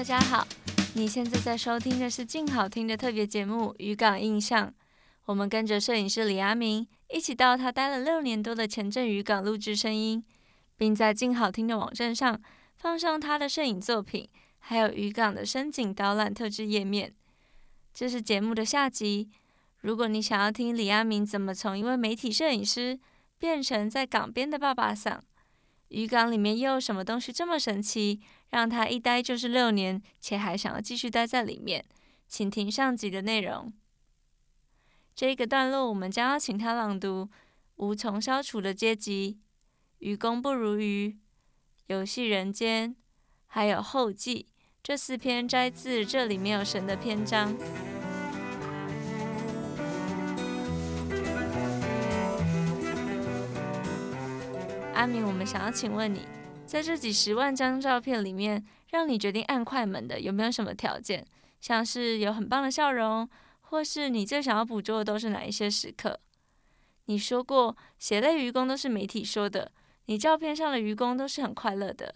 大家好，你现在在收听的是静好听的特别节目《渔港印象》。我们跟着摄影师李阿明一起到他待了六年多的前镇渔港录制声音，并在静好听的网站上放上他的摄影作品，还有渔港的声景导览特制页面。这是节目的下集。如果你想要听李阿明怎么从一位媒体摄影师变成在港边的爸爸桑，渔港里面又有什么东西这么神奇？让他一待就是六年，且还想要继续待在里面，请听上集的内容。这个段落我们将要请他朗读《无从消除的阶级》《愚公不如愚》《游戏人间》还有《后记》这四篇摘自《这里没有神》的篇章。阿明，我们想要请问你。在这几十万张照片里面，让你决定按快门的有没有什么条件？像是有很棒的笑容，或是你最想要捕捉的都是哪一些时刻？你说过，血泪愚公都是媒体说的，你照片上的愚公都是很快乐的，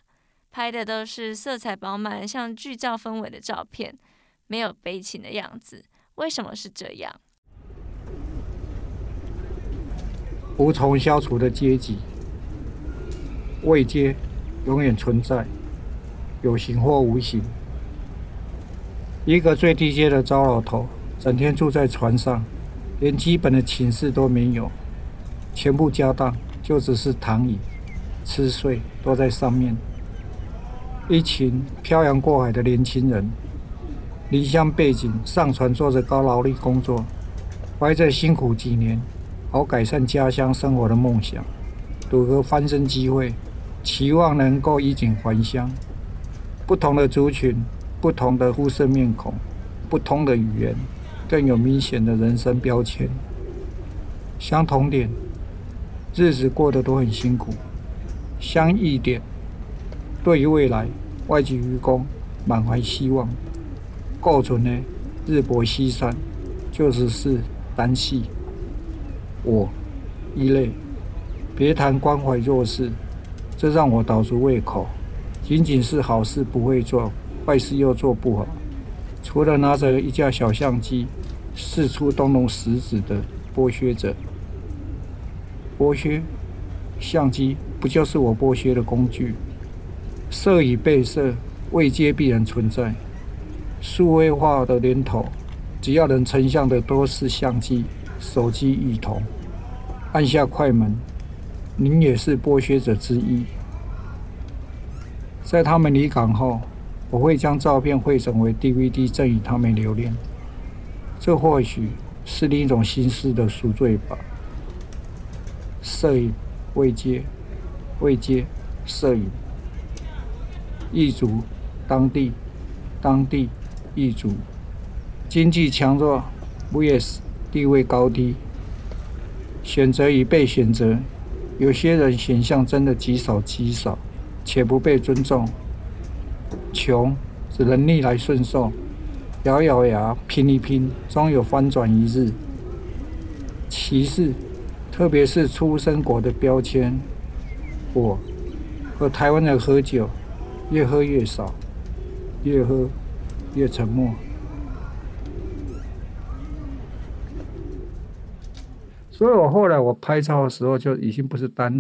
拍的都是色彩饱满、像剧照氛围的照片，没有悲情的样子。为什么是这样？无从消除的阶级，未接。永远存在，有形或无形。一个最低阶的糟老头，整天住在船上，连基本的寝室都没有，全部家当就只是躺椅、吃睡都在上面。一群漂洋过海的年轻人，离乡背井上船做着高劳力工作，怀着辛苦几年好改善家乡生活的梦想，赌个翻身机会。期望能够衣锦还乡。不同的族群，不同的肤色面孔，不同的语言，更有明显的人生标签。相同点，日子过得都很辛苦。相异点，对于未来，外籍渔工满怀希望。构成的日薄西山，就只是单细。我一类，别谈关怀弱势。这让我倒足胃口，仅仅是好事不会做，坏事又做不好。除了拿着一架小相机四处动动食指的剥削者，剥削相机不就是我剥削的工具？色与被色，未接必然存在。数位化的年头，只要能成像的都是相机、手机一同。按下快门。您也是剥削者之一。在他们离港后，我会将照片汇整为 DVD，赠与他们留念。这或许是另一种形式的赎罪吧。摄影未接，未接摄影，异族，当地，当地，异族，经济强弱，vs 地位高低，选择与被选择。有些人形象真的极少极少，且不被尊重。穷只能逆来顺受，咬咬牙拼一拼，终有翻转一日。歧视，特别是出生国的标签。我和台湾人喝酒，越喝越少，越喝越沉默。所以我后来我拍照的时候就已经不是单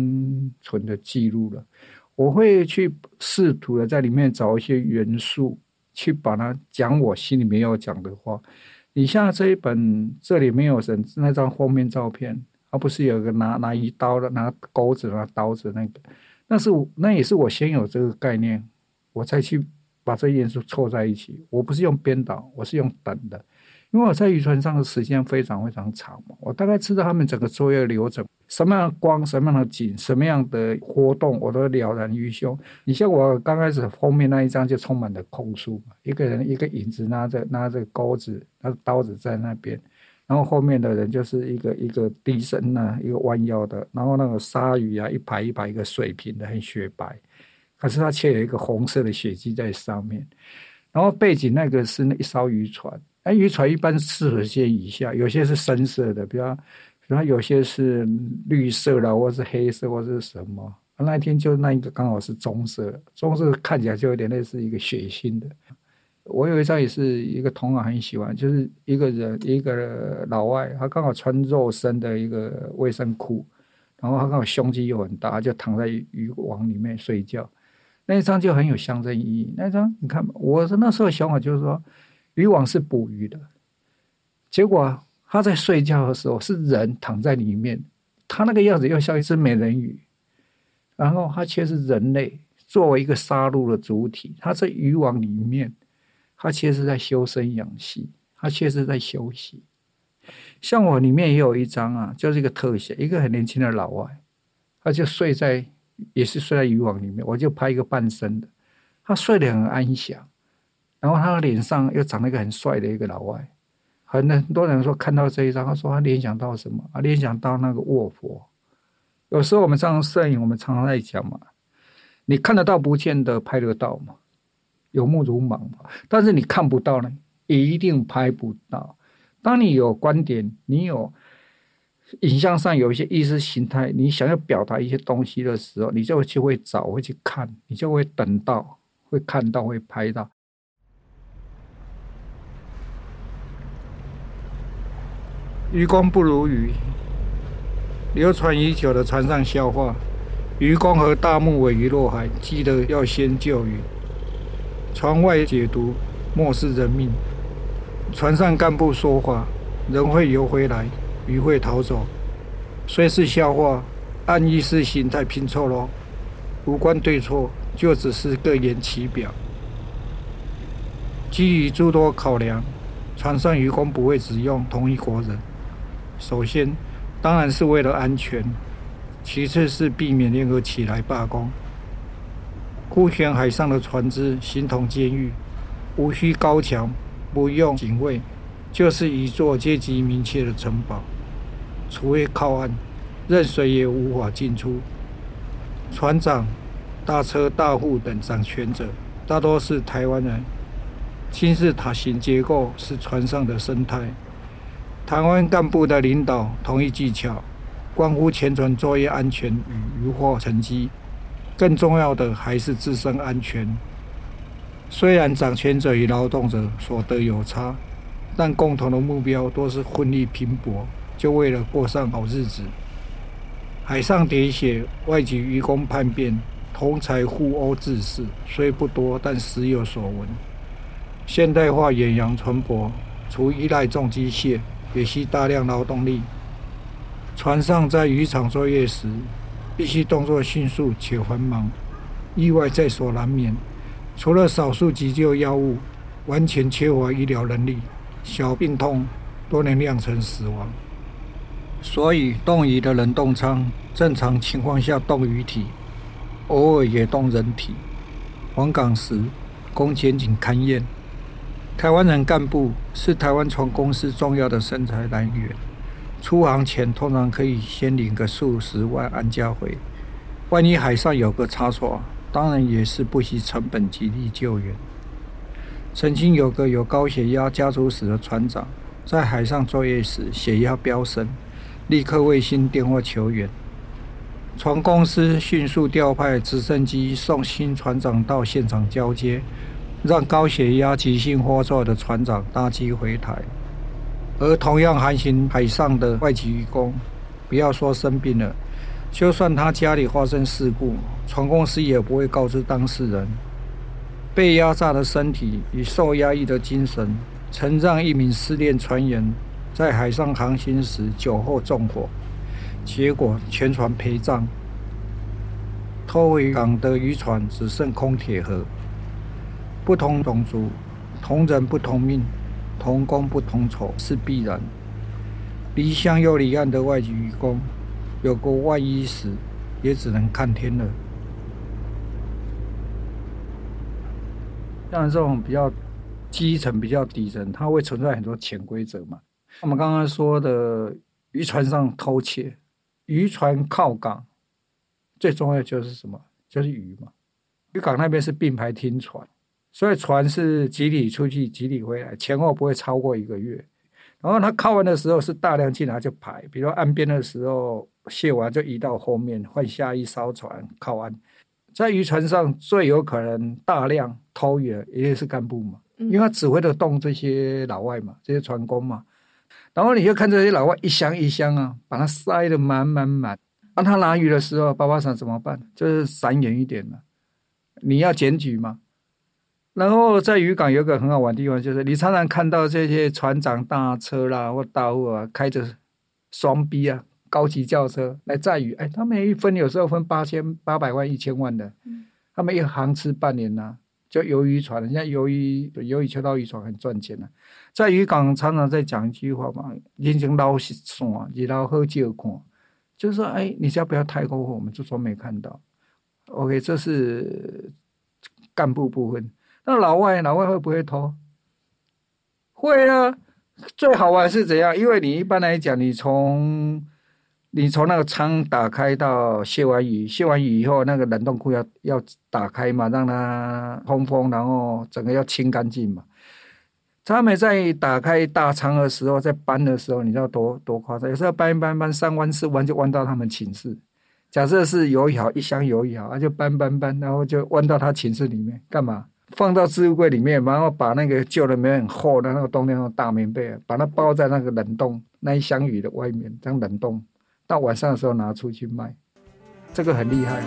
纯的记录了，我会去试图的在里面找一些元素，去把它讲我心里面要讲的话。你像这一本这里没有神那张封面照片，而不是有个拿拿一刀的拿钩子拿刀子那个，那是那也是我先有这个概念，我再去把这元素凑在一起。我不是用编导，我是用等的。因为我在渔船上的时间非常非常长嘛，我大概知道他们整个作业流程，什么样的光，什么样的景，什么样的活动，我都了然于胸。你像我刚开始封面那一张就充满了控诉，一个人一个影子拿着拿着钩子，拿着刀子在那边，然后后面的人就是一个一个低身，一个弯腰的，然后那个鲨鱼啊一排一排一个水平的很雪白，可是它却有一个红色的血迹在上面，然后背景那个是那一艘渔船。哎，渔船一般四十件以下，有些是深色的，比方，然后有些是绿色的，或是黑色，或是什么。那一天就那一个刚好是棕色，棕色看起来就有点类似一个血腥的。我有一张也是一个同行很喜欢，就是一个人一个老外，他刚好穿肉身的一个卫生裤，然后他刚好胸肌又很大，就躺在渔网里面睡觉。那一张就很有象征意义。那一张你看，我那时候想法就是说，渔网是捕鱼的，结果他在睡觉的时候是人躺在里面，他那个样子又像一只美人鱼，然后他却是人类作为一个杀戮的主体，他在渔网里面。他其实是在修身养性，他其实在休息。像我里面也有一张啊，就是一个特写，一个很年轻的老外，他就睡在，也是睡在渔网里面，我就拍一个半身的，他睡得很安详，然后他的脸上又长了一个很帅的一个老外，很多人说看到这一张，他说他联想到什么啊？联想到那个卧佛。有时候我们上摄影，我们常常在讲嘛，你看得到不见得拍得到嘛。有目如盲嘛，但是你看不到呢，也一定拍不到。当你有观点，你有影像上有一些意识形态，你想要表达一些东西的时候，你就去会找，会去看，你就会等到，会看到，会拍到。渔光不如鱼，流传已久的船上笑话：渔工和大目尾鱼落海，记得要先救鱼。船外解读，莫视人命。船上干部说话，人会游回来，鱼会逃走。虽是笑话，按意识形态拼凑喽，无关对错，就只是各言其表。基于诸多考量，船上渔工不会只用同一国人。首先，当然是为了安全；其次是避免联合起来罢工。孤悬海上的船只形同监狱，无需高墙，不用警卫，就是一座阶级明确的城堡。除非靠岸，任谁也无法进出。船长、大车大户等掌权者大多是台湾人。金字塔形结构是船上的生态。台湾干部的领导同一技巧，关乎前船作业安全与渔获成绩。更重要的还是自身安全。虽然掌权者与劳动者所得有差，但共同的目标都是奋力拼搏，就为了过上好日子。海上喋血，外籍渔工叛变，同侪互殴致死，虽不多，但时有所闻。现代化远洋船舶，除依赖重机械，也需大量劳动力。船上在渔场作业时，必须动作迅速且繁忙，意外在所难免。除了少数急救药物，完全缺乏医疗能力，小病痛都能酿成死亡。所以，动鱼的冷冻舱正常情况下动鱼体，偶尔也动人体。返港时供检警勘验。台湾人干部是台湾船公司重要的生财来源。出航前通常可以先领个数十万安家费，万一海上有个差错，当然也是不惜成本极力救援。曾经有个有高血压家族史的船长，在海上作业时血压飙升，立刻卫星电话求援，船公司迅速调派直升机送新船长到现场交接，让高血压急性发作的船长搭机回台。而同样航行海上的外籍渔工，不要说生病了，就算他家里发生事故，船公司也不会告知当事人。被压榨的身体与受压抑的精神，曾让一名失恋船员在海上航行时酒后纵火，结果全船陪葬。拖回港的渔船只剩空铁盒。不同种族，同人不同命。同工不同酬是必然。离乡又离岸的外籍渔工，有个万一时，也只能看天了。像这种比较基层、比较底层，它会存在很多潜规则嘛。我们刚刚说的渔船上偷窃，渔船靠港，最重要就是什么？就是鱼嘛。渔港那边是并排停船。所以船是集体出去，集体回来，前后不会超过一个月。然后他靠岸的时候是大量进来就排，比如岸边的时候卸完就移到后面换下一艘船靠岸。在渔船上最有可能大量偷鱼的，一定是干部嘛，因为他指挥得动这些老外嘛，这些船工嘛。然后你就看这些老外一箱一箱啊，把它塞得满满满。当他拿鱼的时候，爸爸想怎么办？就是闪远一点了。你要检举嘛。然后在渔港有个很好玩的地方，就是你常常看到这些船长大车啦或大货啊，开着双 B 啊高级轿车来载鱼。哎，他们一分有时候分八千八百万一千万的，他们一行吃半年呐、啊，就鱿鱼船，人家鱿鱼鱿鱼秋刀鱼船很赚钱的、啊。在渔港常常在讲一句话嘛，眼睛捞是爽，你捞喝就看，就是说，哎，你只要不要太过火，我们就装没看到。OK，这是干部部分。那老外，老外会不会偷？会啊！最好玩是怎样？因为你一般来讲，你从你从那个舱打开到卸完鱼，卸完鱼以后，那个冷冻库要要打开嘛，让它通风，然后整个要清干净嘛。他们在打开大舱的时候，在搬的时候，你知道多多夸张？有时候搬一搬搬三弯四弯就弯到他们寝室。假设是油一好一箱油一好，他就搬搬搬，然后就弯到他寝室里面干嘛？放到置物柜里面，然后把那个旧的棉很厚的那个冬天的大棉被，把它包在那个冷冻那一箱鱼的外面，这样冷冻，到晚上的时候拿出去卖，这个很厉害。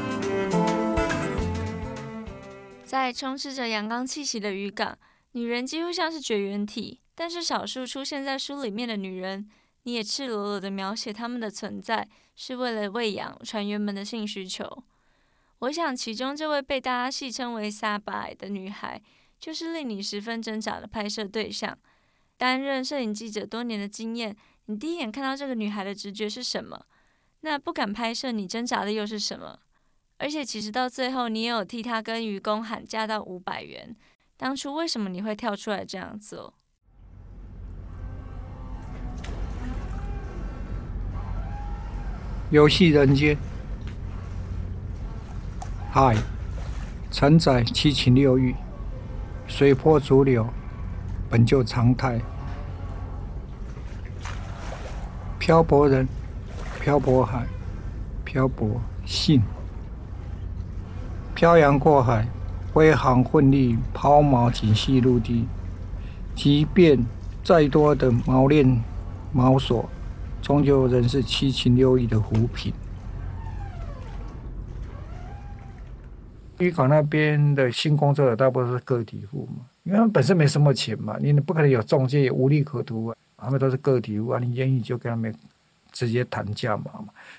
在充斥着阳刚气息的渔港，女人几乎像是绝缘体，但是少数出现在书里面的女人，你也赤裸裸的描写她们的存在，是为了喂养船员们的性需求。我想，其中这位被大家戏称为“沙巴”的女孩，就是令你十分挣扎的拍摄对象。担任摄影记者多年的经验，你第一眼看到这个女孩的直觉是什么？那不敢拍摄，你挣扎的又是什么？而且，其实到最后，你也有替她跟渔工喊价到五百元。当初为什么你会跳出来这样做？游戏人间。海，承载七情六欲，随波逐流，本就常态。漂泊人，漂泊海，漂泊性，漂洋过海，挥航奋力，抛锚仅系陆地。即便再多的锚链锚索，终究仍是七情六欲的浮萍。渔港那边的新工作者大部分是个体户嘛，因为他们本身没什么钱嘛，你不可能有中介，也无利可图啊。他们都是个体户啊，你愿意就跟他们直接谈价嘛。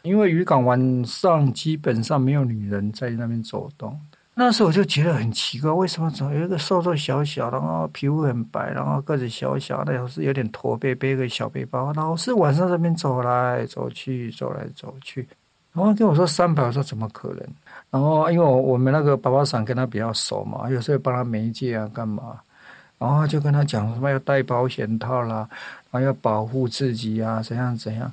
因为渔港晚上基本上没有女人在那边走动。那时候我就觉得很奇怪，为什么总有一个瘦瘦小小的，然后皮肤很白，然后个子小小的，老是有点驼背，背个小背包，老是晚上这边走来走去，走来走去。然后跟我说三百，我说怎么可能？然后，因为我我们那个爸爸伞跟他比较熟嘛，有时候帮他媒介啊，干嘛？然后就跟他讲什么要戴保险套啦，然后要保护自己啊，怎样怎样。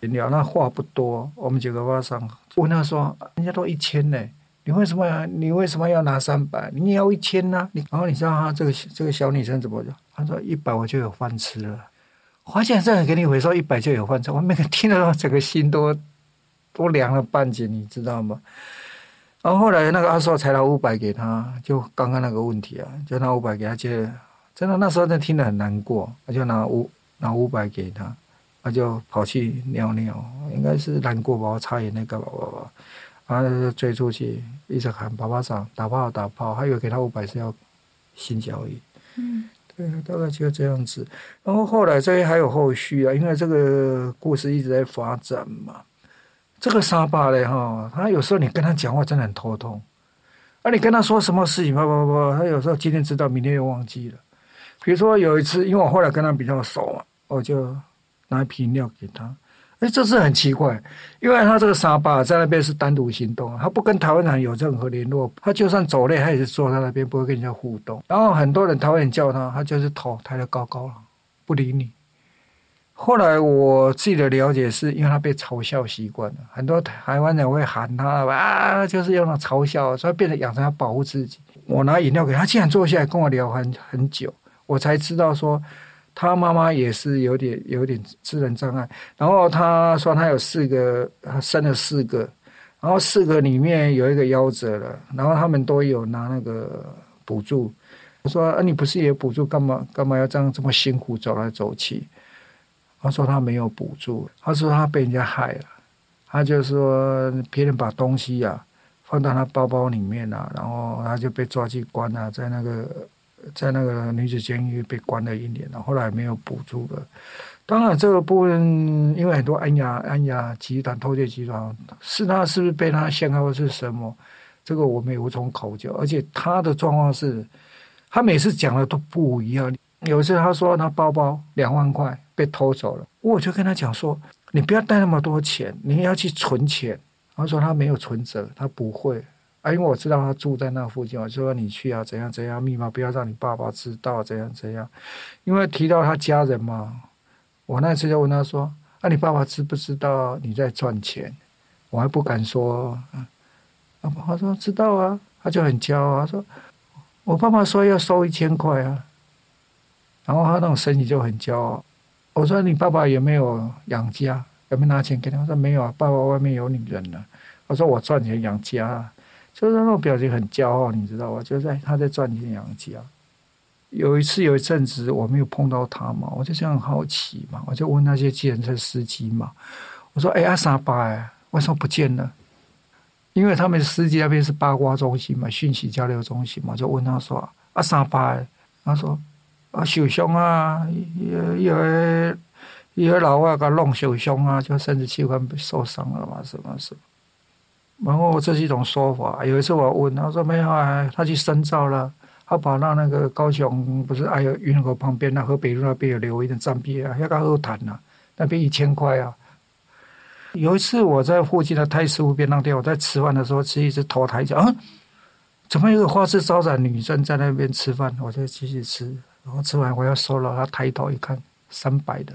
聊那话不多，我们几个爸爸问他说：“人家都一千呢，你为什么你为什么要拿三百？你也要一千呢？”你然后你知道他这个这个小女生怎么讲？她说：“一百我就有饭吃了。”花钱这样给你回收一百就有饭吃，我每个听到整个心都都凉了半截，你知道吗？然后后来那个阿寿才拿五百给他，就刚刚那个问题啊，就拿五百给他，就真的那时候真听得很难过，他就拿五拿五百给他，他就跑去尿尿，应该是难过吧，我擦眼泪干嘛吧吧，然后就追出去，一直喊爸爸桑打炮打炮，还以为给他五百是要性交易，嗯，对，大概就这样子。然后后来这些还有后续啊，因为这个故事一直在发展嘛。这个沙巴嘞哈，他有时候你跟他讲话真的很头痛，啊，你跟他说什么事情，不不不，他有时候今天知道，明天又忘记了。比如说有一次，因为我后来跟他比较熟嘛，我就拿一瓶饮料给他。哎，这是很奇怪，因为他这个沙巴在那边是单独行动，他不跟台湾人有任何联络，他就算走累，他也是坐在那边，不会跟人家互动。然后很多人台湾人叫他，他就是头抬得高高了，不理你。后来我自己的了解是，因为他被嘲笑习惯了，很多台湾人会喊他啊，就是用那嘲笑，所以变得养成要保护自己。我拿饮料给他，竟然坐下来跟我聊很很久，我才知道说他妈妈也是有点有点智能障碍。然后他说他有四个，他生了四个，然后四个里面有一个夭折了，然后他们都有拿那个补助。我说啊，你不是也补助，干嘛干嘛要这样这么辛苦走来走去？他说他没有补助，他说他被人家害了，他就说别人把东西、啊、放到他包包里面啊，然后他就被抓去关了，在那个在那个女子监狱被关了一年了，后来没有补助了。当然，这个部分因为很多安雅安雅集团偷窃集团是他是不是被他陷害或是什么，这个我们也无从考究。而且他的状况是，他每次讲的都不一样。有一次他说他包包两万块被偷走了，我就跟他讲说，你不要带那么多钱，你要去存钱。他说他没有存折，他不会啊，因为我知道他住在那附近，我就说你去啊，怎样怎样，密码不要让你爸爸知道，怎样怎样，因为提到他家人嘛。我那次就问他说：“啊，你爸爸知不知道你在赚钱？”我还不敢说。啊，他说知道啊，他就很骄傲，他说：“我爸爸说要收一千块啊。”然后他那种身体就很骄傲。我说：“你爸爸有没有养家？有没有拿钱给他？”他说：“没有啊，爸爸外面有女人了。”我说：“我赚钱养家。”就是那种表情很骄傲，你知道吧？就在他在赚钱养家。有一次有一阵子我没有碰到他嘛，我就这样好奇嘛，我就问那些计程车司机嘛，我说：“哎，阿三爸哎，为什么不见了？”因为他们司机那边是八卦中心嘛，讯息交流中心嘛，就问他说：“阿三爸哎？”他说：“啊，受伤啊，有有个有个老外给弄受伤啊，就生殖器官受伤了嘛，什么什么。”然后这是一种说法。有一次我问他说：“没有啊，他去深造了。”他跑到那个高雄，不是还有云河旁边那河北路那边有留一点站币啊，要个二谈呐，那边一千块啊。有一次我在附近的太师湖边，那店，我在吃饭的时候，吃一直头抬脚，啊，怎么有个花枝招展女生在那边吃饭？我在继续吃，然后吃完我要收了，他抬头一看，三百的，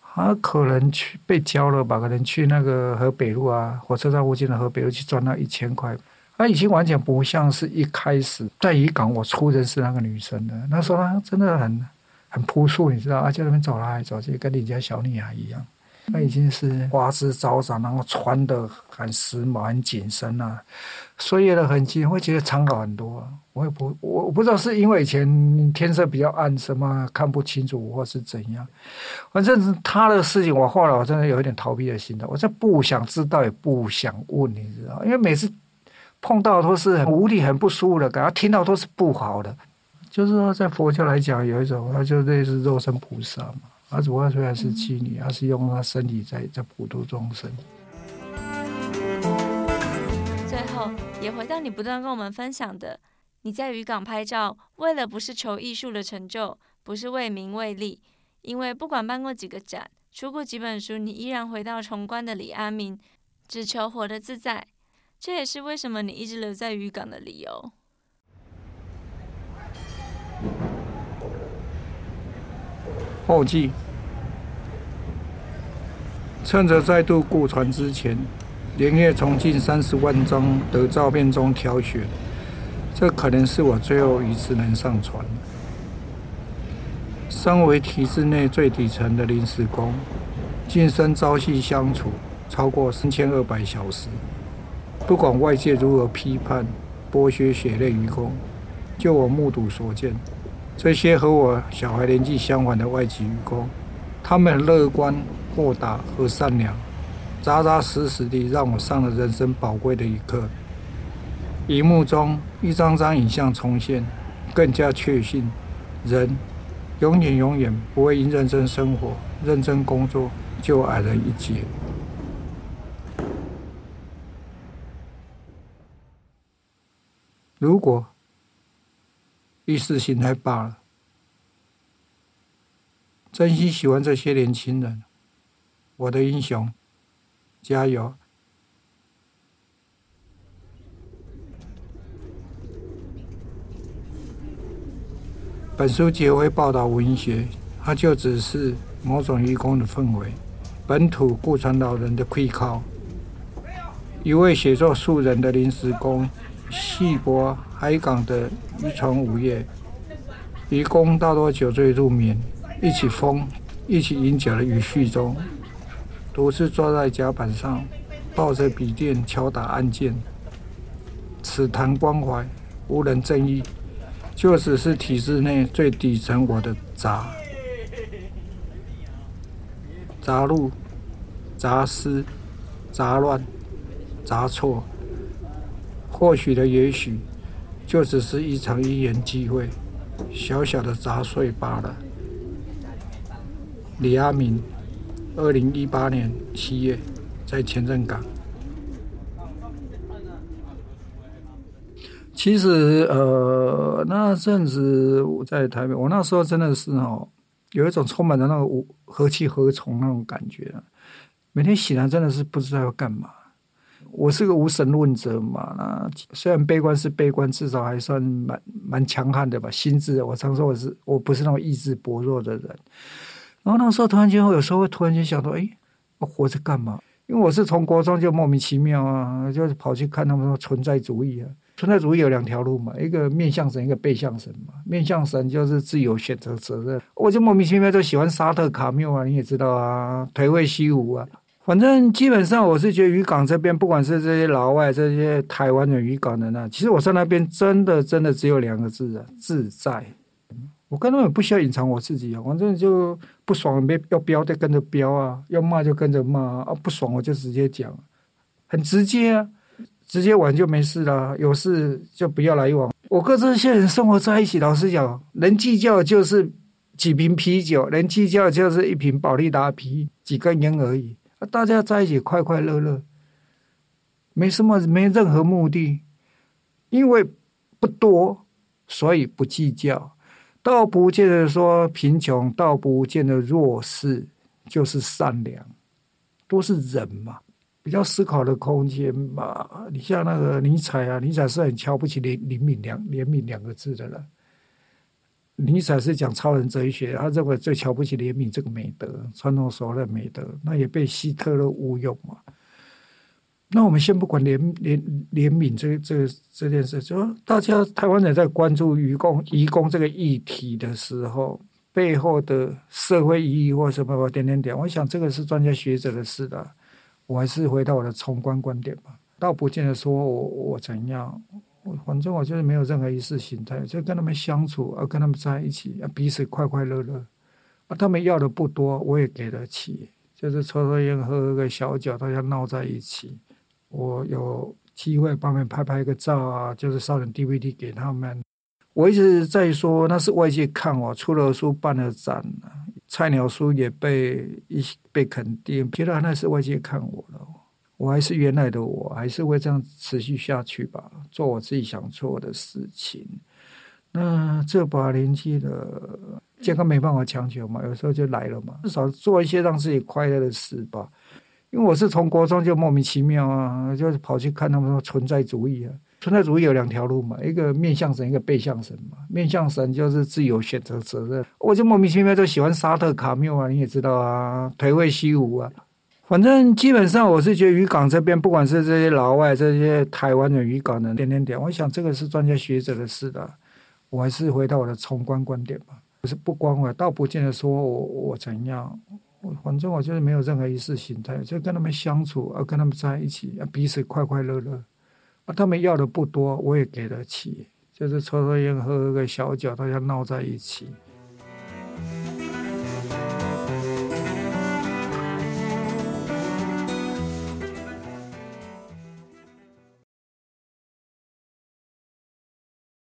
他可能去被交了吧？可能去那个河北路啊，火车站附近的河北路去赚那一千块。他已经完全不像是一开始在渔港我初认识那个女生的。那时候她真的很很朴素，你知道，而且那边走来走去，跟人家小女孩一样。她已经是花枝招展，然后穿的很时髦、很紧身啊，岁月的痕迹，会觉得参考很多。我也不，我我不知道是因为以前天色比较暗，什么看不清楚，或是怎样。反正他的事情，我后来我真的有一点逃避的心态，我就不想知道，也不想问，你知道，因为每次。碰到都是很无力、很不舒服的感觉，听到都是不好的。就是说，在佛教来讲，有一种，他就类似肉身菩萨嘛。他主要虽然是妓女，他是用他身体在在普度众生。最后，也回到你不断跟我们分享的，你在渔港拍照，为了不是求艺术的成就，不是为名为利，因为不管办过几个展，出过几本书，你依然回到崇关的李阿明，只求活得自在。这也是为什么你一直留在渔港的理由。后记：趁着再度顾船之前，连夜从近三十万张的照片中挑选，这可能是我最后一次能上船。身为体制内最底层的临时工，晋升朝夕相处超过三千二百小时。不管外界如何批判、剥削血泪渔工，就我目睹所见，这些和我小孩年纪相仿的外籍员工，他们乐观、豁达和善良，扎扎实实地让我上了人生宝贵的一课。荧幕中一张张影像重现，更加确信，人永远永远不会因认真生活、认真工作就矮人一截。如果意识形态罢了，真心喜欢这些年轻人，我的英雄，加油！本书结为报道文学，它就只是某种愚公的氛围，本土顾船老人的愧靠，一位写作素人的临时工。细波海港的渔船午夜，渔工大多酒醉入眠，一起疯，一起饮酒的语序中，独自坐在甲板上，抱着笔电敲打按键，此谈关怀，无人争议，就只是体制内最底层我的杂杂路、杂思、杂乱、杂错，或许的也许，就只是一场因缘机会，小小的杂碎罢了。李阿明，二零一八年七月，在前镇港。其实，呃，那阵子我在台北，我那时候真的是哦，有一种充满着那个何去何从那种感觉。每天醒来真的是不知道要干嘛。我是个无神论者嘛，那虽然悲观是悲观，至少还算蛮蛮强悍的吧。心智，我常说我是我不是那种意志薄弱的人。然后那时候突然间，我有时候会突然间想到，哎，我活着干嘛？因为我是从国中就莫名其妙啊，就是跑去看他们说存在主义啊。存在主义有两条路嘛，一个面向神，一个背向神嘛。面向神就是自由选择责任，我就莫名其妙就喜欢沙特卡缪啊，你也知道啊，颓废虚无啊。反正基本上我是觉得渔港这边，不管是这些老外、这些台湾人、渔港人啊，其实我在那边真的真的只有两个字啊，自在。我根本不需要隐藏我自己啊，反正就不爽没要飙就跟着飙啊，要骂就跟着骂啊，不爽我就直接讲，很直接啊。直接玩就没事了，有事就不要来往。我跟这些人生活在一起，老实讲，能计较就是几瓶啤酒，能计较就是一瓶保利达啤，几根烟而已。大家在一起快快乐乐，没什么，没任何目的，因为不多，所以不计较。倒不见得说贫穷，倒不见得弱势，就是善良，都是人嘛。比较思考的空间吧。你像那个尼采啊，尼采是很瞧不起怜怜悯两怜悯两个字的人。尼采是讲超人哲学，他认为最瞧不起怜悯这个美德，传统所谓的美德，那也被希特勒误用嘛。那我们先不管怜怜怜悯这这这件事，就说大家台湾人在关注渔工移工这个议题的时候，背后的社会意义或什么点点点，我想这个是专家学者的事的。我还是回到我的宏观观点吧，倒不见得说我我怎样，我反正我就是没有任何意识形态，就跟他们相处，啊，跟他们在一起，啊，彼此快快乐乐，啊，他们要的不多，我也给得起，就是抽抽烟，喝喝个小酒，大家闹在一起。我有机会帮他们拍拍个照啊，就是烧点 DVD 给他们。我一直在说，那是外界看我出了书，办了展菜鸟书也被一被肯定，觉得那是外界看我了，我还是原来的我，还是会这样持续下去吧，做我自己想做的事情。那这把年纪了，健康没办法强求嘛，有时候就来了嘛，至少做一些让自己快乐的事吧。因为我是从国中就莫名其妙啊，就是跑去看他们说存在主义啊。存在主义有两条路嘛，一个面向神，一个背向神嘛。面向神就是自由选择责任，我就莫名其妙就喜欢沙特卡缪啊，你也知道啊，颓废虚无啊。反正基本上我是觉得渔港这边，不管是这些老外、这些台湾的渔港的点点点，我想这个是专家学者的事的。我还是回到我的宏观观点吧，就是不关怀，倒不见得说我我怎样，我反正我就是没有任何意识形态，就跟他们相处啊，跟他们在一起啊，彼此快快乐乐。啊，他们要的不多，我也给得起，就是抽抽烟、喝喝个小酒，大家闹在一起。